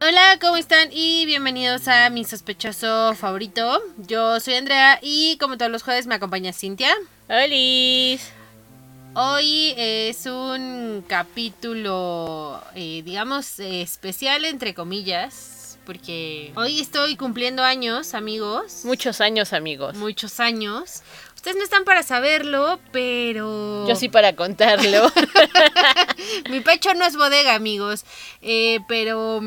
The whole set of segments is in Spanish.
Hola, ¿cómo están? Y bienvenidos a mi sospechoso favorito. Yo soy Andrea y como todos los jueves me acompaña Cintia. ¡Hola! Hoy es un capítulo, eh, digamos, eh, especial entre comillas, porque hoy estoy cumpliendo años, amigos. Muchos años, amigos. Muchos años. Ustedes no están para saberlo, pero... Yo sí para contarlo. Mi pecho no es bodega, amigos. Eh, pero...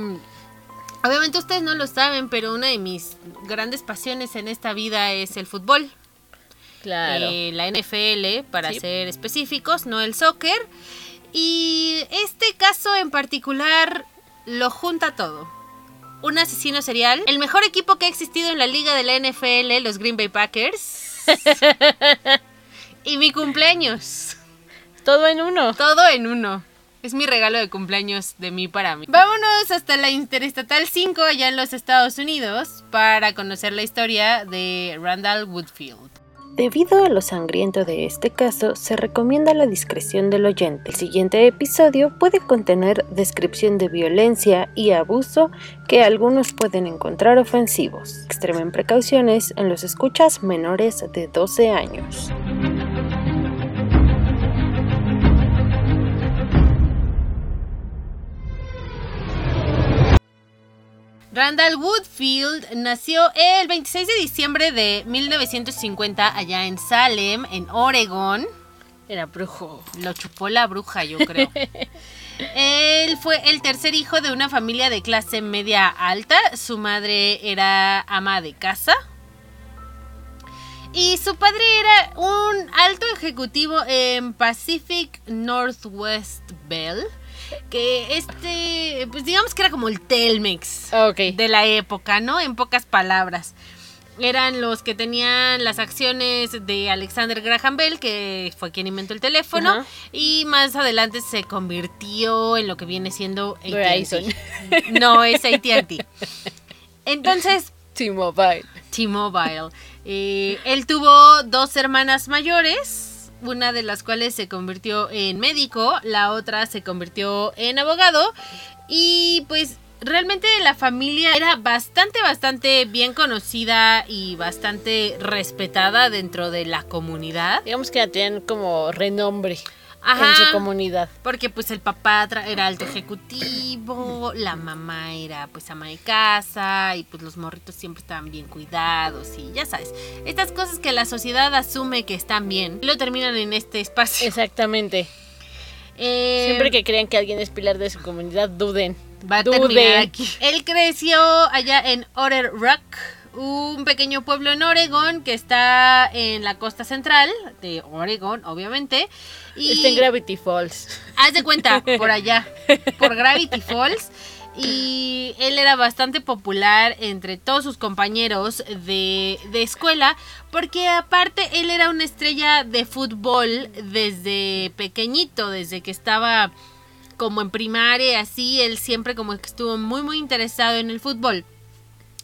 Obviamente ustedes no lo saben, pero una de mis grandes pasiones en esta vida es el fútbol. claro. Eh, la NFL, para Sí. ser específicos, no el soccer. Y este caso en particular lo junta todo. Un asesino serial, el mejor equipo que ha existido en la liga de la NFL, los Green Bay Packers. y mi cumpleaños. Todo en uno. Todo en uno. Es mi regalo de cumpleaños de mí para mí. Vámonos hasta la Interestatal 5 allá en los Estados Unidos para conocer la historia de Randall Woodfield. Debido a lo sangriento de este caso, se recomienda la discreción del oyente. El siguiente episodio puede contener descripción de violencia y abuso que algunos pueden encontrar ofensivos. Extremen precauciones en los escuchas menores de 12 años. Randall Woodfield nació el 26 de diciembre de 1950 allá en Salem, en Oregon. Era brujo. Lo chupó la bruja, yo creo. Él fue el tercer hijo de una familia de clase media alta. Su madre era ama de casa. Y su padre era un alto ejecutivo en Pacific Northwest Bell. Que este, pues digamos que era como el Telmex Ok. de la época, ¿no? En pocas palabras. Eran los que tenían las acciones de Alexander Graham Bell, que fue quien inventó el teléfono, y más adelante se convirtió en lo que viene siendo. AT&T. No, es AT&T. Entonces, T-Mobile. T-Mobile. Eh, él tuvo dos hermanas mayores, una de las cuales se convirtió en médico, la otra se convirtió en abogado y pues realmente la familia era bastante, bastante bien conocida y bastante respetada dentro de la comunidad. Digamos que ya tenían como renombre Ajá. en su comunidad. Porque pues el papá era alto ejecutivo, la mamá era pues ama de casa y pues los morritos siempre estaban bien cuidados y ya sabes, estas cosas que la sociedad asume que están bien, lo terminan en este espacio. Exactamente. Eh, Siempre que crean que alguien es pilar de su comunidad, duden. va a Duden. terminar aquí. Él creció allá en Otter Rock, un pequeño pueblo en Oregon que está en la costa central de Oregon, obviamente. Y Está en Gravity Falls. Haz de cuenta, por allá, por Gravity Falls. Y él era bastante popular entre todos sus compañeros de, de escuela, porque aparte él era una estrella de fútbol desde pequeñito, desde que estaba como en primaria, así, él siempre como que estuvo muy muy interesado en el fútbol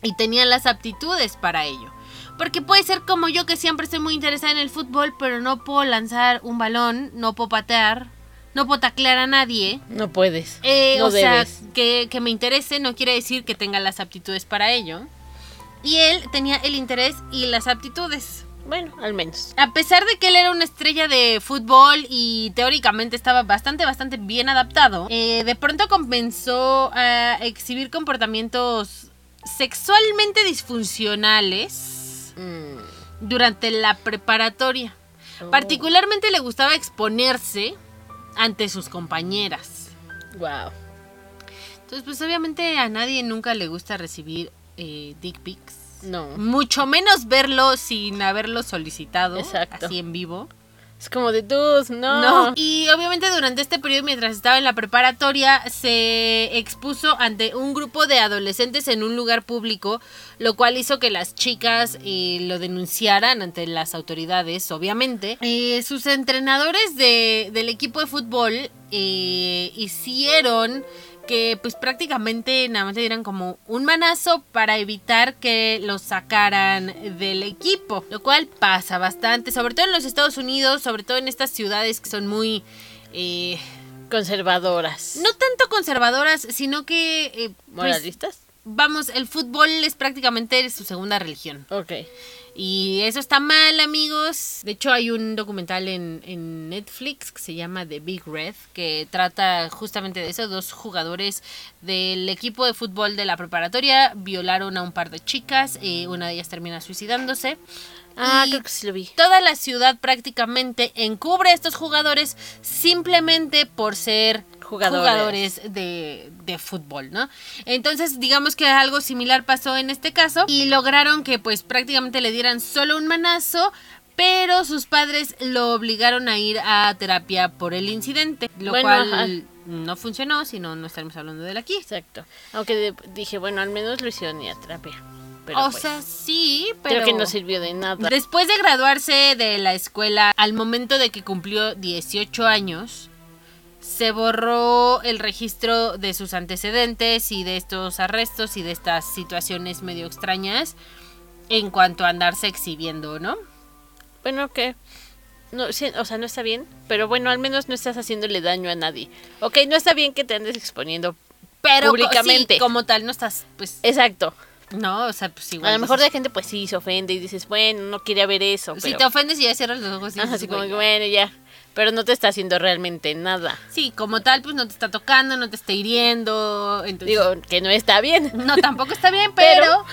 y tenía las aptitudes para ello. Porque puede ser como yo que siempre estoy muy interesada en el fútbol, pero no puedo lanzar un balón, no puedo patear, no puedo taclear a nadie. No puedes. Eh, no o debes. sea, que, que me interese no quiere decir que tenga las aptitudes para ello. Y él tenía el interés y las aptitudes. Bueno, al menos. A pesar de que él era una estrella de fútbol y teóricamente estaba bastante, bastante bien adaptado, eh, de pronto comenzó a exhibir comportamientos sexualmente disfuncionales Mm, durante la preparatoria. Oh. Particularmente le gustaba exponerse ante sus compañeras. Wow. Entonces, pues obviamente a nadie nunca le gusta recibir eh, dick pics. No. Mucho menos verlo sin haberlo solicitado. Exacto. Así en vivo. Es como de tus, no. No. Y obviamente durante este periodo, mientras estaba en la preparatoria, se expuso ante un grupo de adolescentes en un lugar público, lo cual hizo que las chicas eh, lo denunciaran ante las autoridades, obviamente. Eh, sus entrenadores de- del equipo de fútbol eh, hicieron que pues prácticamente nada más le dieran como un manazo para evitar que los sacaran del equipo, lo cual pasa bastante, sobre todo en los Estados Unidos, sobre todo en estas ciudades que son muy, eh, Conservadoras. no tanto conservadoras, sino que, eh, pues, ¿Moralistas? vamos, el fútbol es prácticamente su segunda religión. Ok. Y eso está mal, amigos. De hecho, hay un documental en, en Netflix que se llama The Big Red, que trata justamente de eso. Dos jugadores del equipo de fútbol de la preparatoria violaron a un par de chicas. eh, una de ellas termina suicidándose. Ah, Y creo que sí lo vi. Toda la ciudad prácticamente encubre a estos jugadores simplemente por ser Jugadores. jugadores, de, de fútbol, ¿no? Entonces, digamos que algo similar pasó en este caso y lograron que pues prácticamente le dieran solo un manazo, pero sus padres lo obligaron a ir a terapia por el incidente, lo Bueno, cual ajá. no funcionó, si no, no estaremos hablando de él aquí. Exacto. Aunque de- dije, bueno, al menos lo hicieron ir a terapia. Pero o pues, sea, sí, pero... creo que no sirvió de nada. Después de graduarse de la escuela, al momento de que cumplió 18 años, se borró el registro de sus antecedentes y de estos arrestos y de estas situaciones medio extrañas en cuanto a andarse exhibiendo, ¿no? Bueno, que no, sí, o sea, no está bien, pero bueno, al menos no estás haciéndole daño a nadie. Ok, no está bien que te andes exponiendo. Pero Públicamente. sí, como tal, no estás, pues, Exacto. No, o sea, pues igual. A lo mejor dices- de gente pues sí se ofende y dices, bueno, no quería ver eso, Si pero te ofendes y ya cierras los ojos y Ajá, dices, así como "Güey, que bueno, ya, pero no te está haciendo realmente nada. Sí, como tal, pues no te está tocando, no te está hiriendo. Entonces, Digo, que no está bien. No, tampoco está bien, pero, Pero-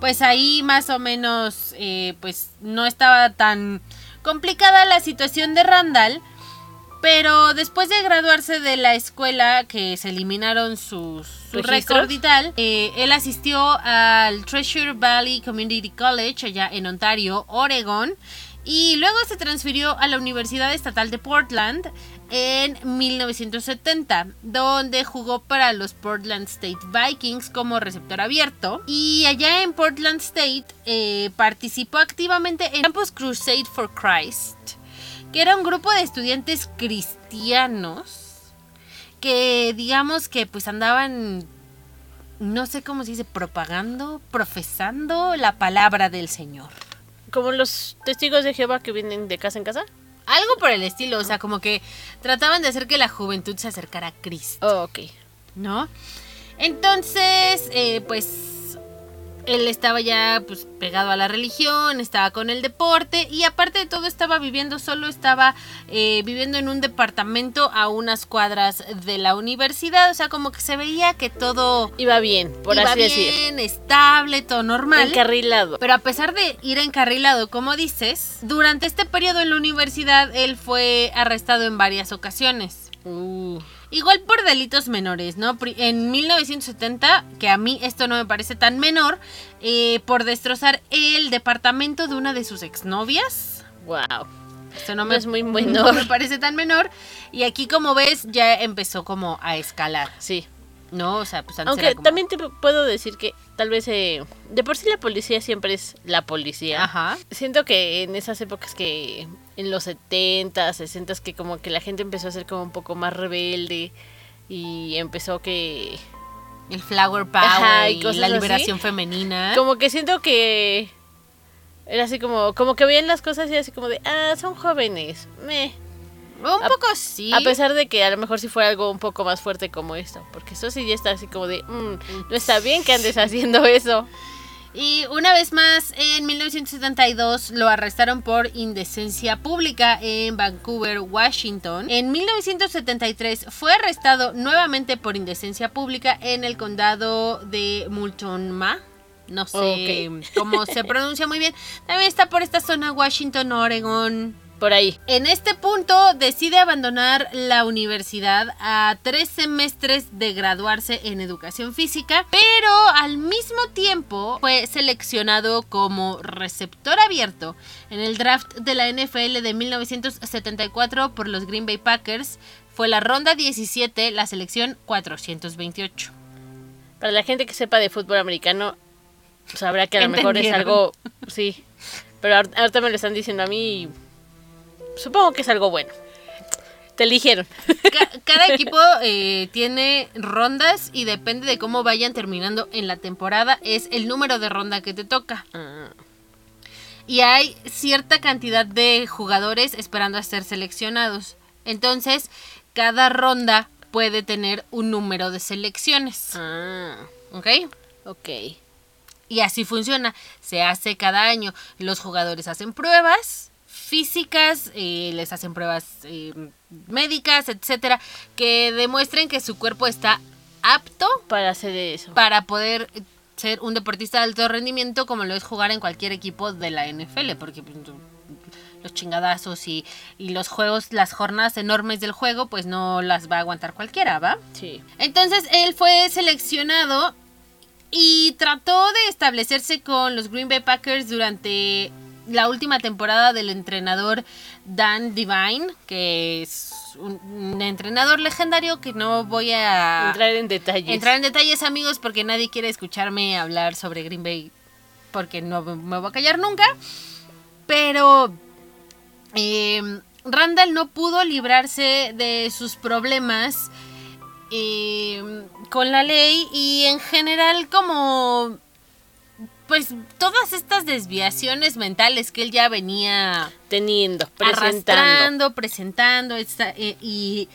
pues ahí más o menos eh, pues no estaba tan complicada la situación de Randall. Pero después de graduarse de la escuela, que se eliminaron sus su récord y tal, eh, él asistió al Treasure Valley Community College allá en Ontario, Oregon, y luego se transfirió a la Universidad Estatal de Portland en 1970, donde jugó para los Portland State Vikings como receptor abierto. Y allá en Portland State eh, participó activamente en Campus Crusade for Christ, que era un grupo de estudiantes cristianos que digamos que pues andaban no sé cómo se dice propagando, profesando la palabra del Señor. Como los testigos de Jehová que vienen de casa en casa. Algo por el estilo, o sea, como que trataban de hacer que la juventud se acercara a Cristo, Oh, ok. ¿no? Entonces, eh, pues él estaba ya pues pegado a la religión, estaba con el deporte y aparte de todo estaba viviendo solo, estaba eh, viviendo en un departamento a unas cuadras de la universidad, o sea, como que se veía que todo Iba bien, por iba así decir. bien, estable, todo normal. Encarrilado. Pero a pesar de ir encarrilado, como dices, durante este periodo en la universidad él fue arrestado en varias ocasiones. Uh, Igual por delitos menores, ¿no? En 1970, que a mí esto no me parece tan menor, eh, por destrozar el departamento de una de sus exnovias. wow. Esto no No me, es muy no me parece tan menor. Y aquí, como ves, ya empezó como a escalar, Sí. ¿no? O sea, pues antes Aunque era como- también te puedo decir que tal vez eh, de por sí la policía siempre es la policía. Ajá. Siento que en esas épocas que en los 70, 60 que como que la gente empezó a ser como un poco más rebelde y empezó que El flower power Ajá, y la así. liberación femenina. como que siento que era así como como que veían las cosas y así como de, ah, son jóvenes. Meh. Un a- poco sí. A pesar de que a lo mejor si fuera algo un poco más fuerte como esto, porque eso sí ya está así como de, "Mm, no está bien que andes haciendo eso. Y una vez más, en 1972 lo arrestaron por indecencia pública en Vancouver, Washington. En 1973 fue arrestado nuevamente por indecencia pública en el condado de Multnomah. No sé cómo se pronuncia muy bien. También está por esta zona Washington, Oregon. Por ahí. En este punto decide abandonar la universidad a tres semestres de graduarse en educación física, pero al mismo tiempo fue seleccionado como receptor abierto en el draft de la NFL de 1974 por los Green Bay Packers. Fue la ronda 17, la selección 428. Para la gente que sepa de fútbol americano, sabrá que a lo mejor es algo, sí, pero ahor- ahorita me lo están diciendo a mí y supongo que es algo bueno. Te eligieron. Ca- cada equipo eh, tiene rondas y depende de cómo vayan terminando en la temporada, es el número de ronda que te toca. y hay cierta cantidad de jugadores esperando a ser seleccionados. Entonces, cada ronda puede tener un número de selecciones. Ah, ¿Ok? ok. Y así funciona. Se hace cada año. Los jugadores hacen pruebas físicas, eh, les hacen pruebas eh, médicas, etcétera, que demuestren que su cuerpo está apto Para hacer eso. para poder ser un deportista de alto rendimiento como lo es jugar en cualquier equipo de la NFL, porque pues, los chingadazos y, y los juegos, las jornadas enormes del juego, pues no las va a aguantar cualquiera, ¿va? Sí. Entonces él fue seleccionado y trató de establecerse con los Green Bay Packers durante la última temporada del entrenador Dan Divine, que es un, un entrenador legendario que no voy a Entrar en detalles. entrar en detalles amigos porque nadie quiere escucharme hablar sobre Green Bay porque no me voy a callar nunca. Pero eh, Randall no pudo librarse de sus problemas eh, con la ley y en general como pues todas estas desviaciones mentales que él ya venía Teniendo, presentando. arrastrando, presentando esta- eh, y,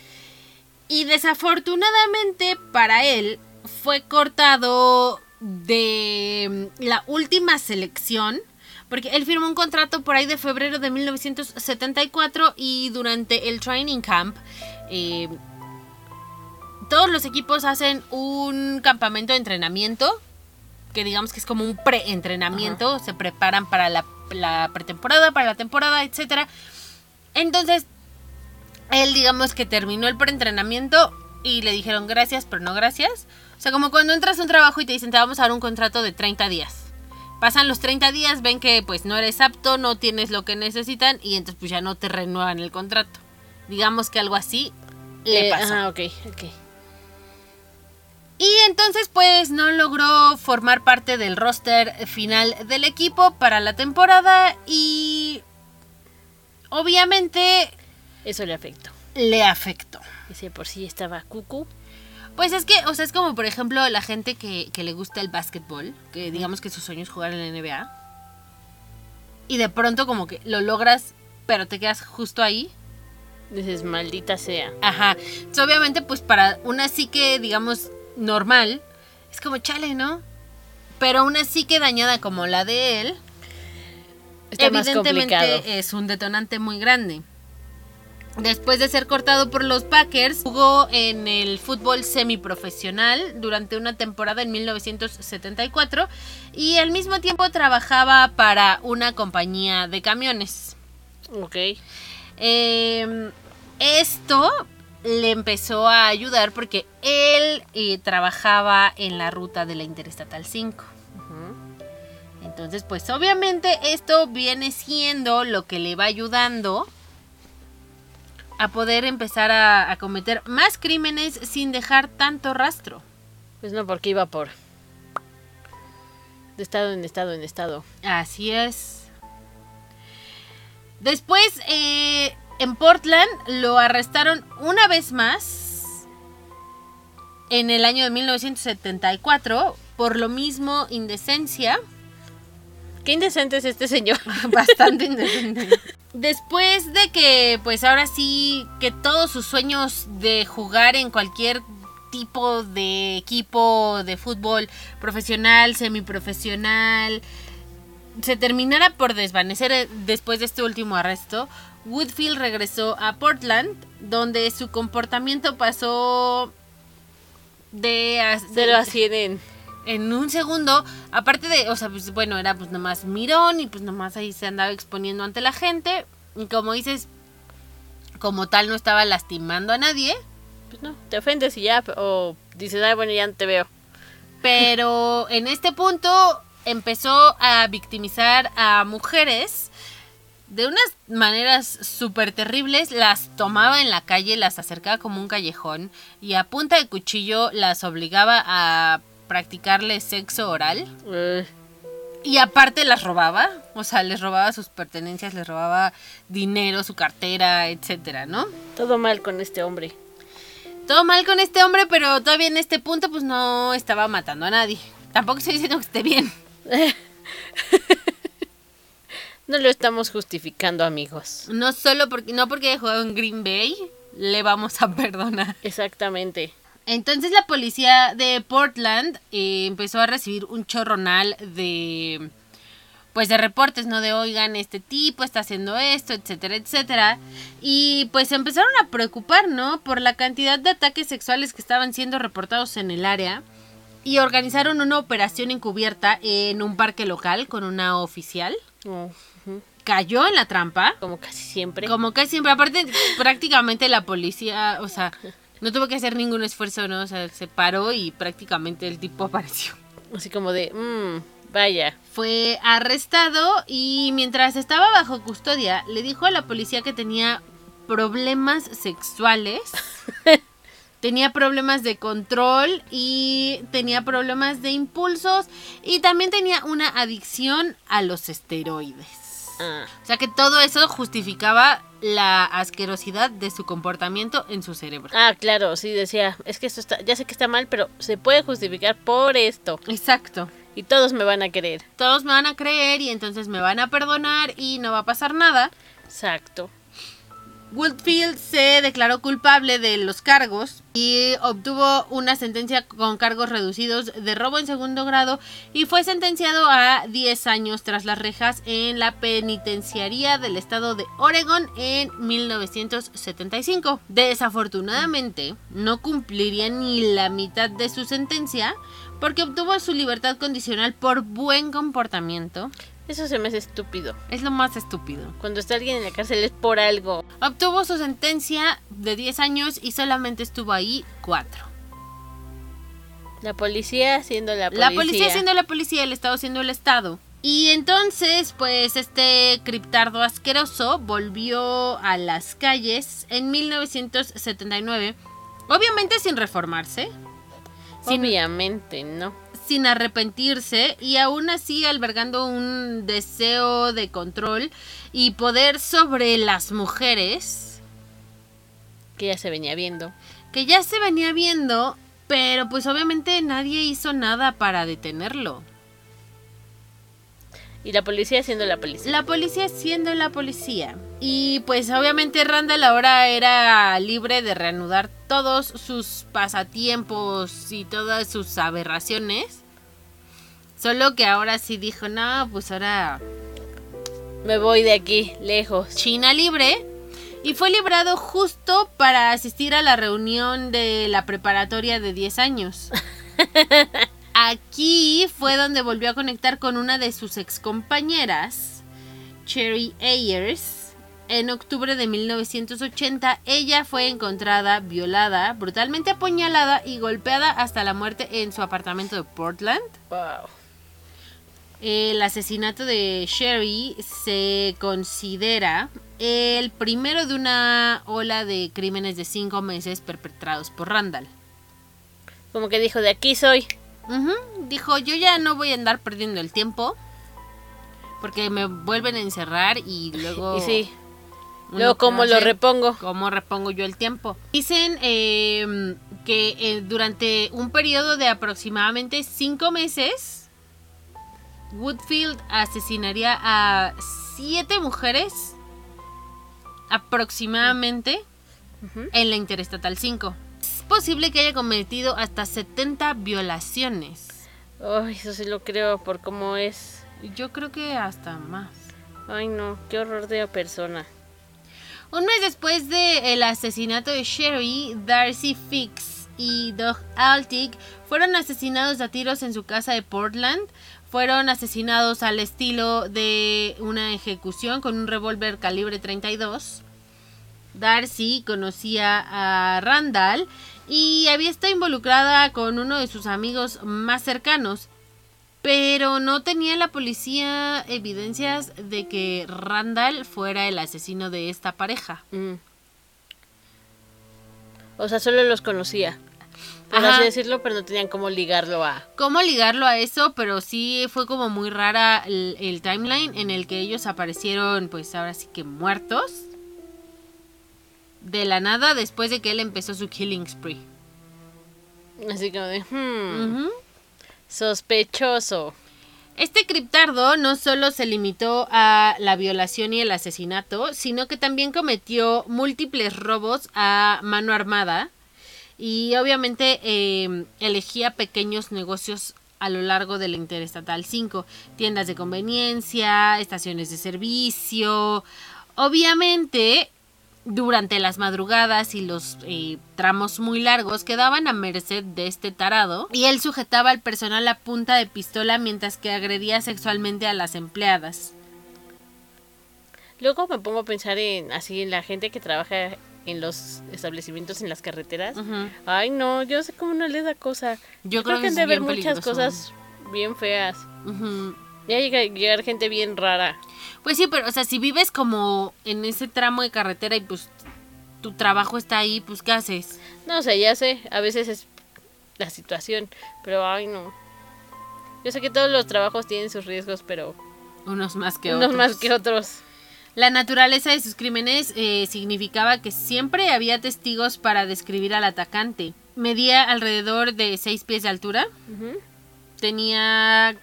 y desafortunadamente para él fue cortado de mm, la última selección porque él firmó un contrato por ahí de febrero de 1974 y durante el training camp eh, todos los equipos hacen un campamento de entrenamiento que digamos que es como un pre-entrenamiento, se preparan para la, la pretemporada, para la temporada, etcétera. Entonces, él digamos que terminó el preentrenamiento y le dijeron gracias, pero no gracias. O sea, como cuando entras a un trabajo y te dicen te vamos a dar un contrato de 30 días. Pasan los 30 días, ven que pues no eres apto, no tienes lo que necesitan y entonces pues ya no te renuevan el contrato. Digamos que algo así le pasó. ajá, ok, ok. Y entonces pues no logró formar parte del roster final del equipo para la temporada y obviamente Eso le afectó. le afectó. Ese por sí estaba cucu. Pues es que, o sea, es como por ejemplo la gente que, que le gusta el básquetbol, que digamos que su sueño es jugar en la NBA. Y de pronto como que lo logras, pero te quedas justo ahí. Dices, maldita sea. Ajá. Entonces, obviamente, pues para una psique, digamos, normal, es como chale, ¿no? Pero una psique dañada como la de él, Está evidentemente es un detonante muy grande. Después de ser cortado por los Packers, jugó en el fútbol semiprofesional durante una temporada en 1974 y al mismo tiempo trabajaba para una compañía de camiones. Ok. Eh, esto le empezó a ayudar porque él eh, trabajaba en la ruta de la Interestatal 5. Ujú. Entonces, pues obviamente esto viene siendo lo que le va ayudando a poder empezar a, a cometer más crímenes sin dejar tanto rastro. Pues no, porque iba por. De estado en estado en estado. Así es. Después, eh, en Portland lo arrestaron una vez más en el año de 1974 por lo mismo indecencia. Qué indecente es este señor. Bastante indecente. Después de que, pues ahora sí, que todos sus sueños de jugar en cualquier tipo de equipo de fútbol profesional, semiprofesional, se terminara por desvanecer eh, después de este último arresto, Woodfield regresó a Portland, donde su comportamiento pasó de... as- Se lo en. en un segundo, aparte de, o sea, pues bueno, era pues nomás mirón y pues nomás ahí se andaba exponiendo ante la gente. Y como dices, como tal no estaba lastimando a nadie, Pues no, te ofendes y ya. O dices, ay, bueno, ya no te veo. pero en este punto empezó a victimizar a mujeres de unas maneras súper terribles, las tomaba en la calle, las acercaba como un callejón y a punta de cuchillo las obligaba a practicarle sexo oral. Eh, Y aparte las robaba, o sea, les robaba sus pertenencias, les robaba dinero, su cartera, etcétera, ¿no? todo mal con este hombre. Todo mal con este hombre, pero todavía en este punto pues no estaba matando a nadie. Tampoco estoy diciendo que esté bien. No lo estamos justificando, amigos. No solo porque no porque jugado en Green Bay, le vamos a perdonar. Exactamente. Entonces la policía de Portland eh, empezó a recibir un chorronal de pues de reportes, ¿no? De oigan, este tipo está haciendo esto, etcétera, etcétera. Y pues se empezaron a preocupar, ¿no? Por la cantidad de ataques sexuales que estaban siendo reportados en el área. Y organizaron una operación encubierta en un parque local con una oficial. Oh. Cayó en la trampa. Como casi siempre. Como que siempre, aparte, prácticamente la policía, o sea, no tuvo que hacer ningún esfuerzo, ¿no? O sea, se paró y prácticamente el tipo apareció. Así como de, mmm, vaya. Fue arrestado y mientras estaba bajo custodia, le dijo a la policía que tenía problemas sexuales. tenía problemas de control y tenía problemas de impulsos y también tenía una adicción a los esteroides. O sea que todo eso justificaba la asquerosidad de su comportamiento en su cerebro. Ah, claro, sí decía, es que esto está, ya sé que está mal, pero se puede justificar por esto. Exacto. Y todos me van a querer. Todos me van a creer y entonces me van a perdonar y no va a pasar nada. Exacto. Woodfield se declaró culpable de los cargos y obtuvo una sentencia con cargos reducidos de robo en segundo grado y fue sentenciado a 10 años tras las rejas en la penitenciaría del estado de Oregon en 1975. Desafortunadamente, no cumpliría ni la mitad de su sentencia porque obtuvo su libertad condicional por buen comportamiento. Eso se me hace estúpido. Es lo más estúpido. Cuando está alguien en la cárcel es por algo. Obtuvo su sentencia de 10 años y solamente estuvo ahí 4. La policía siendo la policía. La policía siendo la policía, el Estado siendo el Estado. Y entonces, pues este criptardo asqueroso volvió a las calles en 1979, obviamente sin reformarse, sin, Obviamente, ¿no? Sin arrepentirse y aún así albergando un deseo de control y poder sobre las mujeres Que ya se venía viendo. que ya se venía viendo, pero pues obviamente nadie hizo nada para detenerlo. Y la policía siendo la policía. La policía siendo la policía. Y pues obviamente Randall ahora era libre de reanudar todos sus pasatiempos y todas sus aberraciones. Solo que ahora sí dijo, no, pues ahora Me voy de aquí, lejos. China libre. Y fue librado justo para asistir a la reunión de la preparatoria de 10 años. Aquí fue donde volvió a conectar con una de sus excompañeras, Cherry Ayers. En octubre de 1980, ella fue encontrada violada, brutalmente apuñalada y golpeada hasta la muerte en su apartamento de Portland. Wow. El asesinato de Sherry se considera el primero de una ola de crímenes de cinco meses perpetrados por Randall. Como que dijo, de aquí soy. Dijo, yo ya no voy a andar perdiendo el tiempo porque me vuelven a encerrar y luego... Y sí. Luego, ¿cómo lo repongo? ¿Cómo repongo yo el tiempo? Dicen eh, que eh, durante un periodo de aproximadamente cinco meses, Woodfield asesinaría a siete mujeres aproximadamente en la Interestatal 5. Posible que haya cometido hasta 70 violaciones. Ay, eso sí lo creo por cómo es. Yo creo que hasta más. Ay, no, qué horror de persona. Un mes después del asesinato de Sherry, Darcy Fix y Doug Altig fueron asesinados a tiros en su casa de Portland. Fueron asesinados al estilo de una ejecución con un revólver calibre 32. Darcy conocía a Randall y había estado involucrada con uno de sus amigos más cercanos. Pero no tenía la policía evidencias de que Randall fuera el asesino de esta pareja. Mm. O sea, solo los conocía. Por Ajá. así decirlo, pero no tenían cómo ligarlo a. ¿Cómo ligarlo a eso? Pero sí fue como muy rara el, el timeline en el que ellos aparecieron, pues ahora sí que muertos. De la nada después de que él empezó su killing spree. Así como de, hmm, sospechoso. Este criptardo no solo se limitó a la violación y el asesinato, sino que también cometió múltiples robos a mano armada y obviamente eh, elegía pequeños negocios a lo largo de la Interestatal 5, tiendas de conveniencia, estaciones de servicio. Obviamente, durante las madrugadas y los eh, tramos muy largos quedaban a merced de este tarado y él sujetaba al personal a punta de pistola mientras que agredía sexualmente a las empleadas. Luego me pongo a pensar en así en la gente que trabaja en los establecimientos en las carreteras. Ay, no, yo sé cómo no les da cosa. Yo creo que que han de ver muchas cosas bien feas. Ya llega llegar gente bien rara. Pues sí, pero o sea, si vives como en ese tramo de carretera y pues tu trabajo está ahí, pues ¿qué haces? No, o sea, ya sé, a veces es la situación, pero ay, no. Yo sé que todos los trabajos tienen sus riesgos, pero Unos más que unos otros. más que otros. La naturaleza de sus crímenes eh, significaba que siempre había testigos para describir al atacante. Medía alrededor de 6 pies de altura. Tenía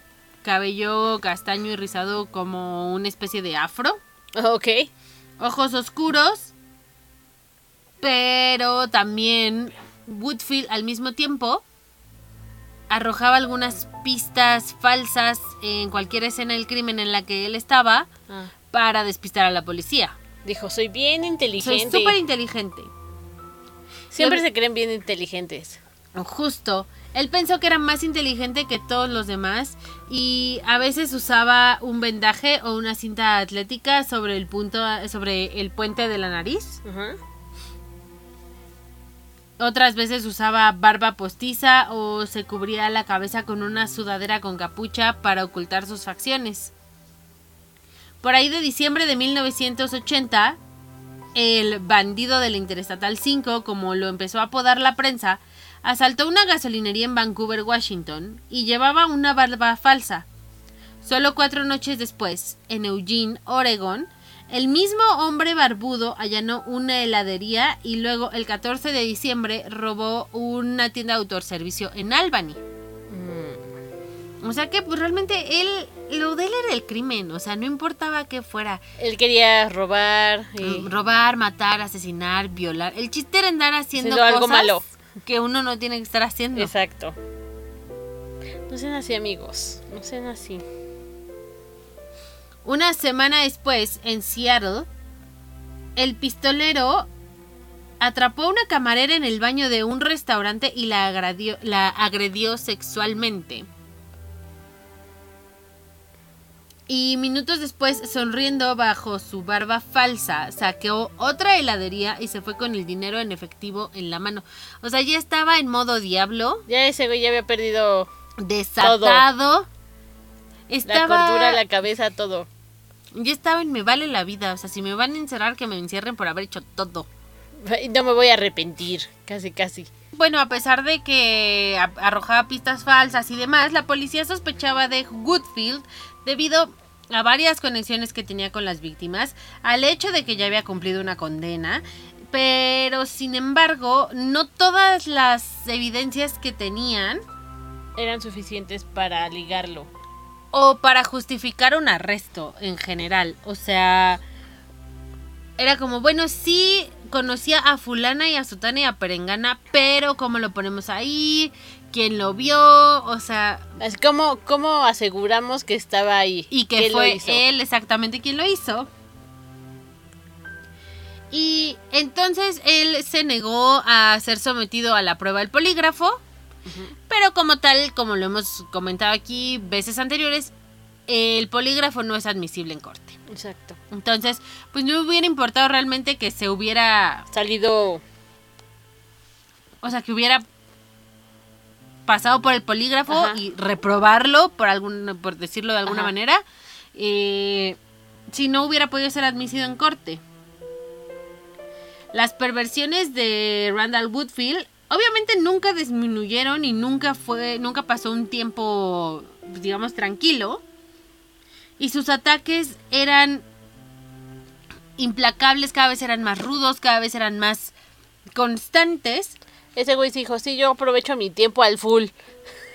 cabello castaño y rizado como una especie de afro. Ok. Ojos oscuros. Pero también Woodfield al mismo tiempo arrojaba algunas pistas falsas en cualquier escena del crimen en la que él estaba Ah, para despistar a la policía. Dijo, soy bien Soy inteligente. súper inteligente. Siempre se creen bien inteligentes. Justo. Él pensó que era más inteligente que todos los demás y a veces usaba un vendaje o una cinta atlética sobre el punto sobre el puente de la nariz. Otras veces usaba barba postiza o se cubría la cabeza con una sudadera con capucha para ocultar sus facciones. Por ahí de diciembre de 1980, el bandido del Interestatal 5, como lo empezó a apodar la prensa, asaltó una gasolinería en Vancouver, Washington, y llevaba una barba falsa. Solo cuatro noches después, en Eugene, Oregon, el mismo hombre barbudo allanó una heladería y luego el 14 de diciembre robó una tienda de autoservicio en Albany. Mm. O sea que pues realmente él, lo de él era el crimen, o sea, no importaba qué fuera. Él quería robar y Robar, matar, asesinar, violar. El chiste era andar haciendo Haciendo algo cosas malo. Que uno no tiene que estar haciendo. Exacto. No sean así, amigos. No sean así. Una semana después, en Seattle, el pistolero atrapó a una camarera en el baño de un restaurante y la agredió, la agredió sexualmente. Y minutos después, sonriendo bajo su barba falsa, saqueó otra heladería y se fue con el dinero en efectivo en la mano. O sea, ya estaba en modo diablo, Ya ese güey ya había perdido desatado. la Estaba... cordura, la cabeza, todo. Yo estaba en me vale la vida, o sea, si me van a encerrar, que me encierren por haber hecho todo. No me voy a arrepentir. Casi, casi. Bueno, a pesar de que arrojaba pistas falsas y demás, la policía sospechaba de Goodfield debido a varias conexiones que tenía con las víctimas, al hecho de que ya había cumplido una condena, pero sin embargo, no todas las evidencias que tenían Eran suficientes para ligarlo. o para justificar un arresto en general. O sea, era como, bueno, sí conocía a fulana y a sutana y a perengana, pero ¿cómo lo ponemos ahí? ¿Quién lo vio? O sea, Así como, ¿cómo aseguramos que estaba ahí? y que ¿Quién lo fue él exactamente quien lo hizo. Y entonces él se negó a ser sometido a la prueba del polígrafo, pero como tal, como lo hemos comentado aquí veces anteriores, el polígrafo no es admisible en corte. Exacto. Entonces, pues no hubiera importado realmente que se hubiera, Salido. o sea, que hubiera pasado por el polígrafo Ajá. y reprobarlo, por algún, por decirlo de alguna Ajá. manera, eh, si no hubiera podido ser admitido en corte. Las perversiones de Randall Woodfield obviamente nunca disminuyeron y nunca fue, nunca pasó un tiempo, digamos, tranquilo. Y sus ataques eran implacables, cada vez eran más rudos, cada vez eran más constantes. Ese güey se dijo, sí, yo aprovecho mi tiempo al full.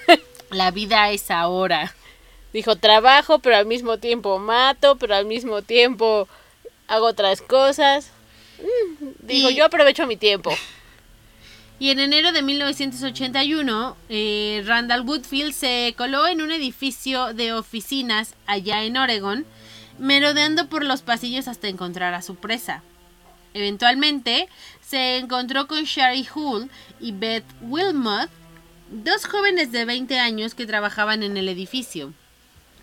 La vida es ahora. Dijo, trabajo, pero al mismo tiempo mato, pero al mismo tiempo hago otras cosas. Mm, Dijo, Y- yo aprovecho mi tiempo. Y en enero de 1981, eh, Randall Woodfield se coló en un edificio de oficinas allá en Oregon, merodeando por los pasillos hasta encontrar a su presa. Eventualmente, se encontró con Sherry Hull y Beth Wilmot, dos jóvenes de 20 años que trabajaban en el edificio.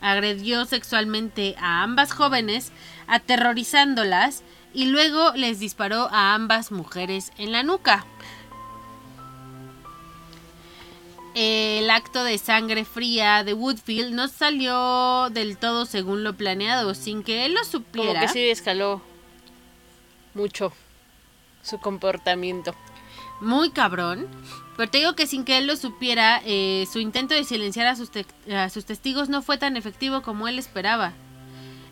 Agredió sexualmente a ambas jóvenes, aterrorizándolas, y luego les disparó a ambas mujeres en la nuca. El acto de sangre fría de Woodfield no salió del todo según lo planeado, sin que él lo Como supiera. que sí escaló mucho su comportamiento. Muy cabrón. Pero te digo que sin que él lo supiera, eh, su intento de silenciar a sus, a sus testigos no fue tan efectivo como él esperaba.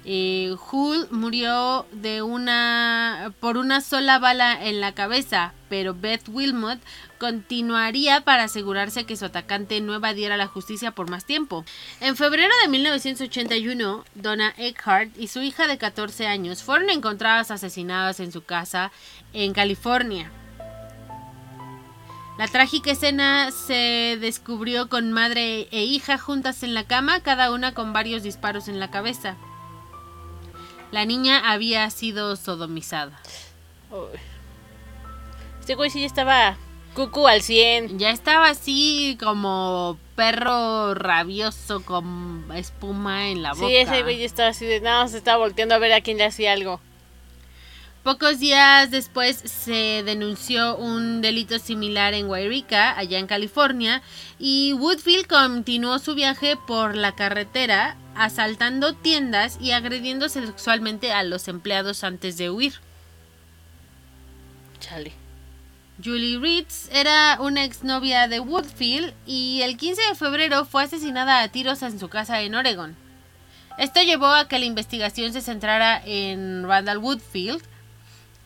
Eh, Hull murió de una por una sola bala en la cabeza, pero Beth Wilmot continuaría para asegurarse que su atacante no evadiera la justicia por más tiempo. En febrero de 1981, Donna Eckhart y su hija de 14 años fueron encontradas asesinadas en su casa en California. La trágica escena se descubrió con madre e hija juntas en la cama, cada una con varios disparos en la cabeza. La niña había sido sodomizada. Este güey sí ya estaba cucu al 100. Ya estaba así como perro rabioso con espuma en la boca. Sí, ese güey ya estaba así de, no, se estaba volteando a ver a quién le hacía algo. Pocos días después se denunció un delito similar en Wairika, allá en California, y Woodfield continuó su viaje por la carretera, asaltando tiendas y agrediendo sexualmente a los empleados antes de huir. Chale. Julie Reeds era una exnovia de Woodfield y el 15 de febrero fue asesinada a tiros en su casa en Oregon. Esto llevó a que la investigación se centrara en Randall Woodfield,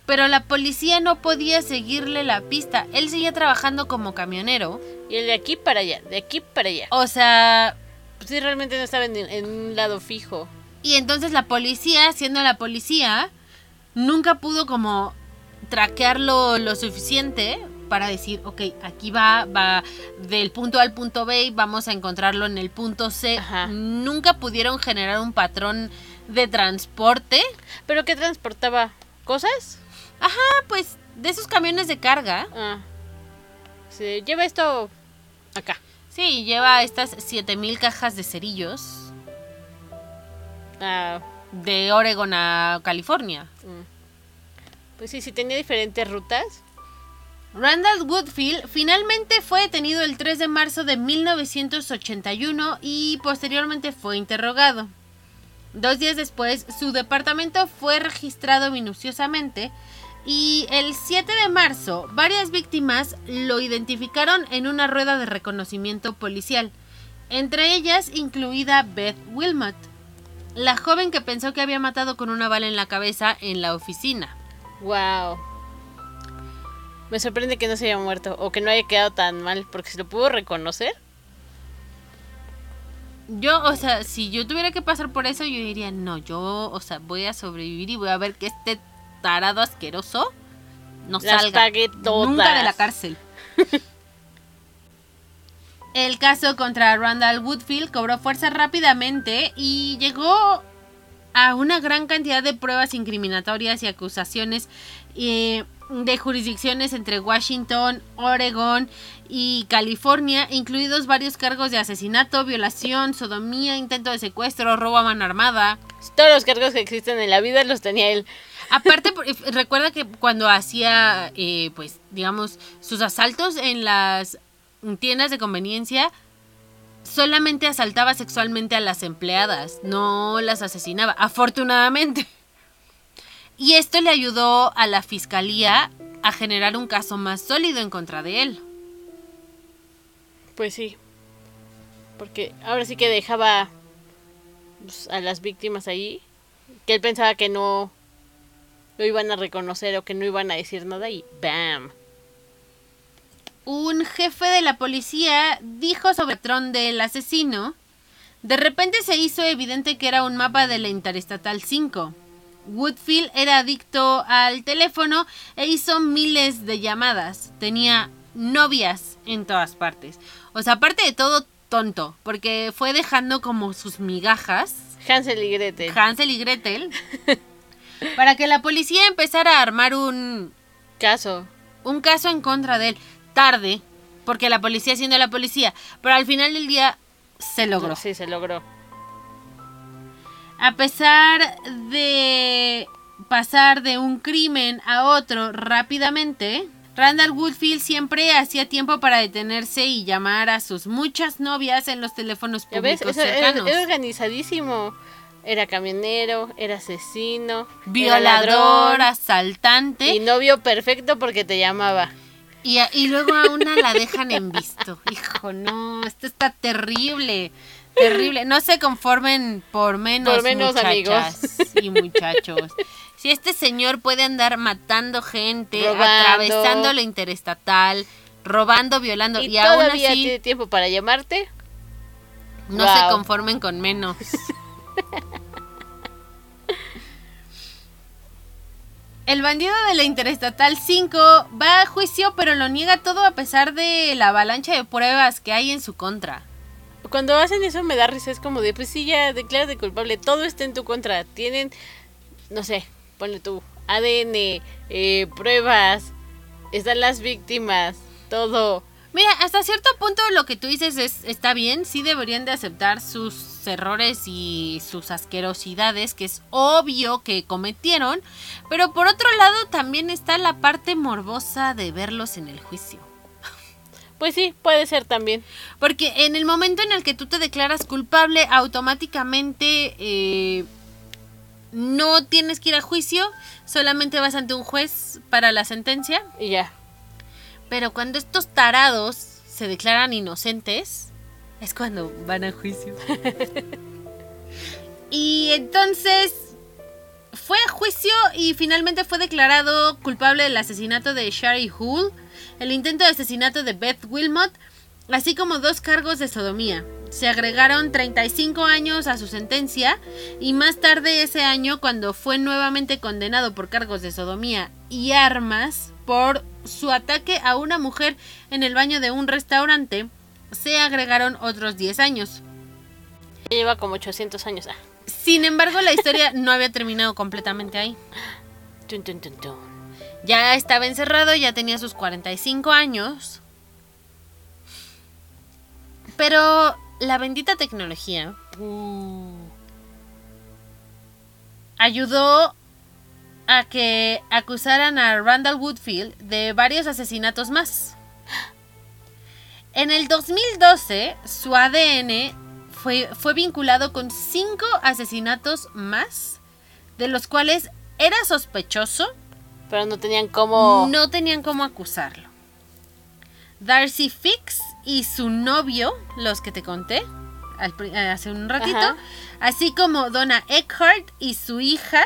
pero la policía no podía seguirle la pista. Él seguía trabajando como camionero. Y el de aquí para allá, de aquí para allá. O sea, Pues sí, realmente no estaba en, en un lado fijo. y entonces la policía, siendo la policía, nunca pudo como traquearlo lo suficiente para decir, ok, aquí va, va del punto A al punto B y vamos a encontrarlo en el punto C. Ajá. Nunca pudieron generar un patrón de transporte. ¿Pero qué transportaba? ¿Cosas? Ah, pues de esos camiones de carga. Ah. Se lleva esto acá. Sí, lleva estas 7000 cajas de cerillos Ah, de Oregon a California. mm. Pues sí, sí tenía diferentes rutas. Randall Woodfield finalmente fue detenido el 3 de marzo de 1981 y posteriormente fue interrogado. Dos días después, su departamento fue registrado minuciosamente y el 7 de marzo varias víctimas lo identificaron en una rueda de reconocimiento policial, entre ellas incluida Beth Wilmot, la joven que pensó que había matado con una bala en la cabeza en la oficina. Wow. Me sorprende que no se haya muerto o que no haya quedado tan mal, porque si lo pudo reconocer. Yo, o sea, si yo tuviera que pasar por eso, yo diría, no, yo, o sea, voy a sobrevivir y voy a ver que este tarado asqueroso no Las salga todas. nunca de la cárcel. El caso contra Randall Woodfield cobró fuerza rápidamente y llegó a una gran cantidad de pruebas incriminatorias y acusaciones eh, de jurisdicciones entre Washington, Oregon y California, incluidos varios cargos de asesinato, violación, sodomía, intento de secuestro, robo a mano armada. Todos los cargos que existen en la vida los tenía él. Aparte, por- recuerda que cuando hacía, eh, pues, digamos, sus asaltos en las tiendas de conveniencia, solamente asaltaba sexualmente a las empleadas, no las asesinaba, afortunadamente. Y esto le ayudó a la fiscalía a generar un caso más sólido en contra de él. Pues sí. Porque ahora sí que dejaba pues, a las víctimas ahí. Que él pensaba que no lo iban a reconocer o que no iban a decir nada y ¡bam! Un jefe de la policía dijo sobre el patrón del asesino, De repente se hizo evidente que era un mapa de la Interestatal 5. Woodfield era adicto al teléfono e hizo miles de llamadas. Tenía novias en todas partes. O sea, aparte de todo, tonto, porque fue dejando como sus migajas. Hansel y Gretel. Hansel y Gretel. para que la policía empezara a armar un, Caso. un caso en contra de él. Tarde, porque la policía siendo la policía. Pero al final del día se logró. Sí, se logró. A pesar de pasar de un crimen a otro rápidamente, Randall Woodfield siempre hacía tiempo para detenerse y llamar a sus muchas novias en los teléfonos públicos Eso era, cercanos. era organizadísimo. Era camionero, era asesino, era Violador, ladrón, asaltante. y novio perfecto porque te llamaba. Y, a- y luego a una la dejan en visto. Hijo, no, esto está terrible. Terrible. No se conformen por menos, Por menos, muchachas y muchachos. Si este señor puede andar matando gente, Robando. atravesando la interestatal, robando, violando, y, y aún todavía así tiene tiempo para llamarte. no se conformen con menos. El bandido de la Interestatal 5 va a juicio, pero lo niega todo a pesar de la avalancha de pruebas que hay en su contra. Cuando hacen eso me da risa, es como de, pues sí, ya declárate culpable, todo está en tu contra. Tienen, no sé, ponle tú, ADN, eh, pruebas, están las víctimas, todo. Mira, hasta cierto punto lo que tú dices es está bien, sí deberían de aceptar sus errores y sus asquerosidades, que es obvio que cometieron, pero por otro lado también está la parte morbosa de verlos en el juicio. Pues sí, puede ser también. Porque en el momento en el que tú te declaras culpable, automáticamente eh, no tienes que ir a juicio, solamente vas ante un juez para la sentencia. Y ya. Pero cuando estos tarados se declaran inocentes, es cuando van a juicio. y entonces fue a juicio y finalmente fue declarado culpable del asesinato de Shari Hull, el intento de asesinato de Beth Wilmot, así como dos cargos de sodomía. Se agregaron 35 años a su sentencia y más tarde ese año, cuando fue nuevamente condenado por cargos de sodomía y armas por su ataque a una mujer en el baño de un restaurante, se agregaron otros 10 años. Lleva como 800 años. Ah. Sin embargo, la historia no había terminado completamente ahí. Tun, tun, tun, tun. Ya estaba encerrado, ya tenía sus 45 años. Pero la bendita tecnología uh, ayudó a que acusaran a Randall Woodfield de varios asesinatos más. En el 2012, su ADN fue, fue vinculado con cinco asesinatos más, de los cuales era sospechoso Pero no tenían cómo... no tenían cómo acusarlo. Darcy Fix y su novio, los que te conté al eh, hace un ratito, Ajá. así como Donna Eckhart y su hija.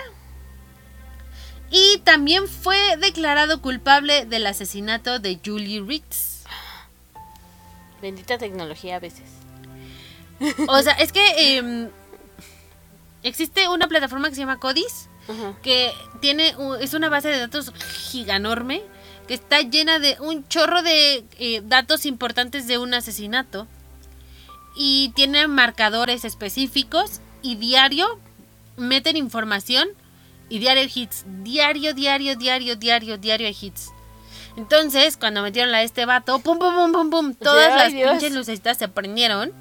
Y también fue declarado culpable del asesinato de Julie Ritz. Bendita tecnología a veces. O sea, es que em, existe una plataforma que se llama Codis, que tiene es una base de datos giganorme que está llena de un chorro de eh, datos importantes de un asesinato y tiene marcadores específicos y diario meten información y diario hits diario diario diario diario diario hay hits entonces cuando metieron de este vato pum pum pum pum pum todas las Dios. pinches lucecitas se prendieron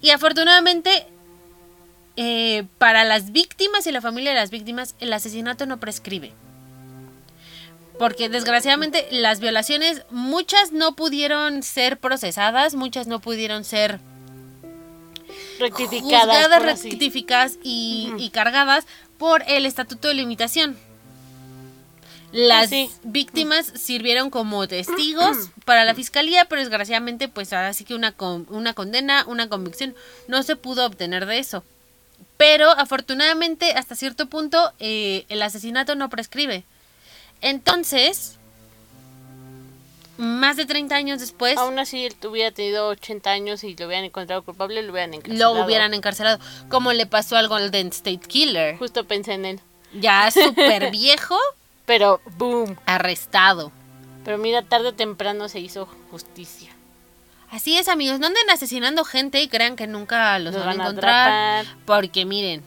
y afortunadamente eh, para las víctimas y la familia de las víctimas, el asesinato no prescribe. Porque desgraciadamente las violaciones, muchas no pudieron ser procesadas, muchas no pudieron ser Rectificadas. juzgadas, y, cargadas por el estatuto de limitación. Las Sí. víctimas sirvieron como testigos para la fiscalía, pero desgraciadamente, pues ahora sí que una, con- una condena, una convicción, no se pudo obtener de eso. Pero afortunadamente, hasta cierto punto, eh, el asesinato no prescribe. Entonces, más de 30 años después Aún así, él hubiera tenido 80 años y lo hubieran encontrado culpable, lo hubieran encarcelado. lo hubieran encarcelado, como le pasó al Golden State Killer. Justo pensé en él. Ya súper viejo, Pero, boom. arrestado. Pero mira, tarde o temprano se hizo justicia. Así es, amigos, no anden asesinando gente y crean que nunca los, Los van, a a encontrar. atrapar. Porque miren,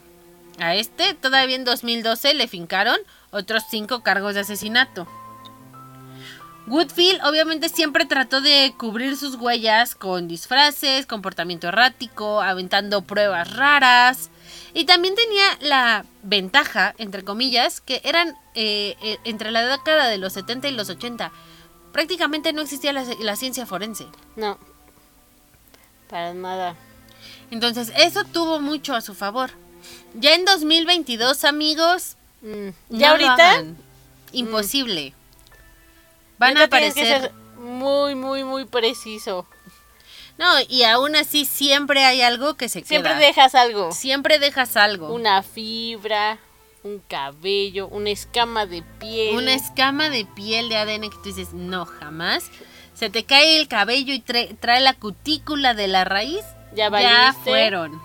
a este todavía en 2012 le fincaron otros cinco cargos de asesinato. Woodfield obviamente siempre trató de cubrir sus huellas con disfraces, comportamiento errático, aventando pruebas raras. Y también tenía la ventaja, entre comillas, que eran eh, eh, entre la década de los 70 y los 80. Prácticamente no existía la, la ciencia forense. No. Para nada. Entonces eso tuvo mucho a su favor. Ya en 2022, amigos, Mm. Ya ahorita. Imposible. Van a tienes que aparecer. ser muy, muy, muy preciso. No, y aún así siempre hay algo que se Siempre queda. dejas algo. Siempre dejas algo. Una fibra, un cabello, una escama de piel. Una escama de piel de ADN que tú dices, no, jamás. Se te cae el cabello y trae, trae la cutícula de la raíz. Ya Ya valiste. fueron.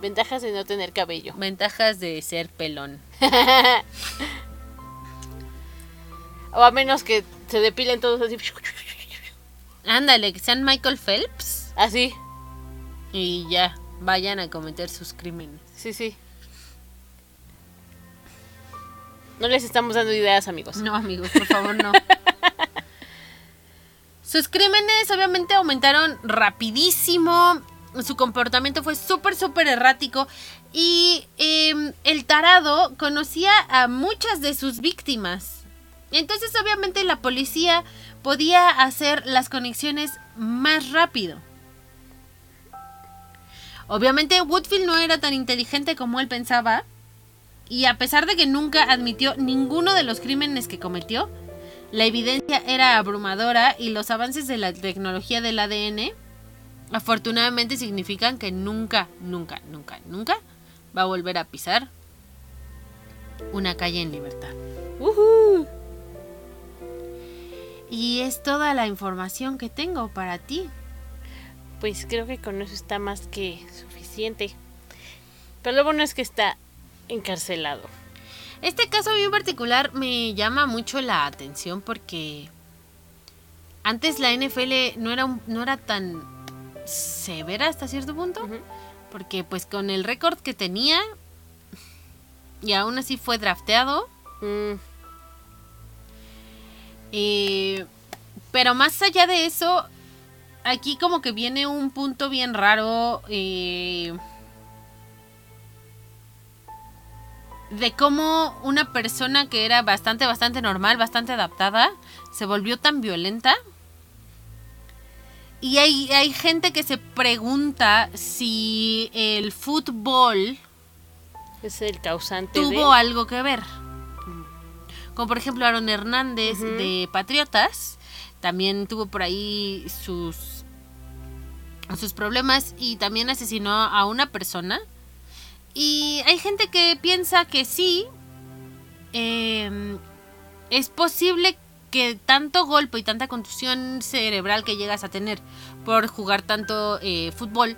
Ventajas de no tener cabello. Ventajas de ser pelón. O a menos que se depilen todos así. Ándale, que sean Michael Phelps Así. y ya vayan a cometer sus crímenes. Sí, sí. No les estamos dando ideas, amigos. No, amigos, por favor, no. Sus crímenes obviamente aumentaron rapidísimo. Su comportamiento fue súper, súper errático. Y em, el tarado conocía a muchas de sus víctimas. Entonces, obviamente, la policía podía hacer las conexiones más rápido. Obviamente, Woodfield no era tan inteligente como él pensaba. Y a pesar de que nunca admitió ninguno de los crímenes que cometió, la evidencia era abrumadora y los avances de la tecnología del ADN afortunadamente significan que nunca, nunca, nunca, nunca va a volver a pisar una calle en libertad. Ujú. Y es toda la información que tengo para ti. Pues creo que con eso está más que suficiente. Pero lo bueno es que está encarcelado. Este caso a mí en particular me llama mucho la atención porque antes la NFL no era, un- no era tan severa hasta cierto punto. Porque pues con el récord que tenía y aún así fue drafteado. Mm, eh, pero más allá de eso, aquí como que viene un punto bien raro. eh, de cómo una persona que era bastante, bastante normal, bastante adaptada, se volvió tan violenta. Y hay, hay gente que se pregunta si el fútbol es el causante tuvo de... algo que ver. Como por ejemplo Aaron Hernández de Patriotas, también tuvo por ahí sus sus problemas y también asesinó a una persona. Y hay gente que piensa que sí, eh, es posible que tanto golpe y tanta contusión cerebral que llegas a tener por jugar tanto eh, fútbol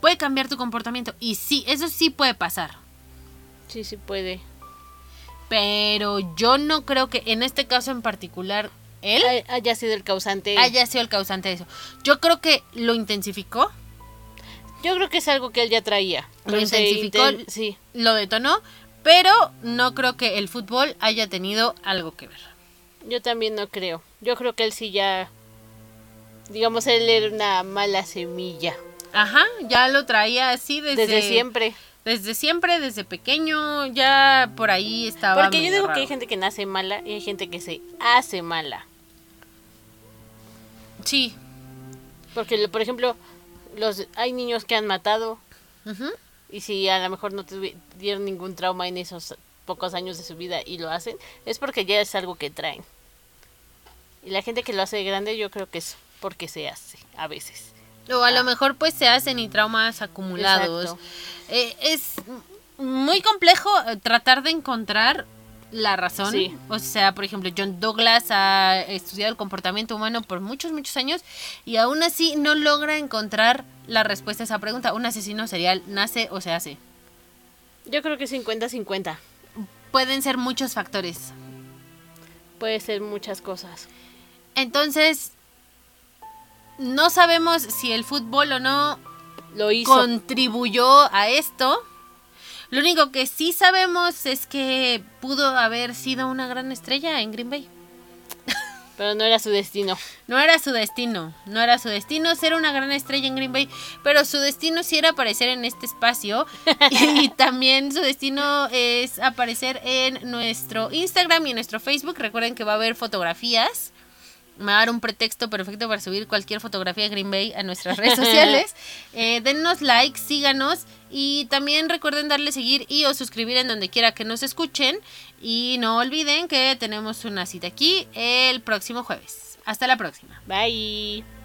puede cambiar tu comportamiento. Y sí, eso sí puede pasar. Sí, sí puede. Pero yo no creo que en este caso en particular él Hay- haya sido el causante. haya sido el causante de eso. Yo creo que lo intensificó, Yo creo que es algo que él ya traía. Lo intensificó. inten- Sí. lo detonó, pero no creo que el fútbol haya tenido algo que ver. Yo también no creo. Yo creo que él sí ya... Digamos, él era una mala semilla. Ajá, ya lo traía así desde, Desde siempre. Desde siempre, desde pequeño, ya por ahí estaba. Porque yo digo raro. que hay gente que nace mala y hay gente que se hace mala. Sí. Porque, por ejemplo, los hay niños que han matado y si a lo mejor no tuvieron ningún trauma en esos pocos años de su vida y lo hacen, es porque ya es algo que traen. Y la gente que lo hace de grande yo creo que es porque se hace, a veces. O a Ah. lo mejor pues se hacen y traumas acumulados. Eh, es muy complejo eh, tratar de encontrar la razón. Sí. O sea, por ejemplo, John Douglas ha estudiado el comportamiento humano por muchos, muchos años y aún así no logra encontrar la respuesta a esa pregunta. ¿Un asesino serial nace o se hace? Yo creo que 50-50. Pueden ser muchos factores. Puede ser muchas cosas. Entonces, no sabemos si el fútbol o no Lo hizo. contribuyó a esto. Lo único que sí sabemos es que pudo haber sido una gran estrella en Green Bay. Pero no era su destino. No era su destino, no era su destino ser una gran estrella en Green Bay, pero su destino sí era aparecer en este espacio y también su destino es aparecer en nuestro Instagram y en nuestro Facebook. Recuerden que va a haber fotografías. Me va a dar un pretexto perfecto para subir cualquier fotografía de Green Bay a nuestras redes sociales. Eh, dennos like, síganos y también recuerden darle seguir y o suscribir en donde quiera que nos escuchen. Y no olviden que tenemos una cita aquí el próximo jueves. Hasta la próxima. Bye.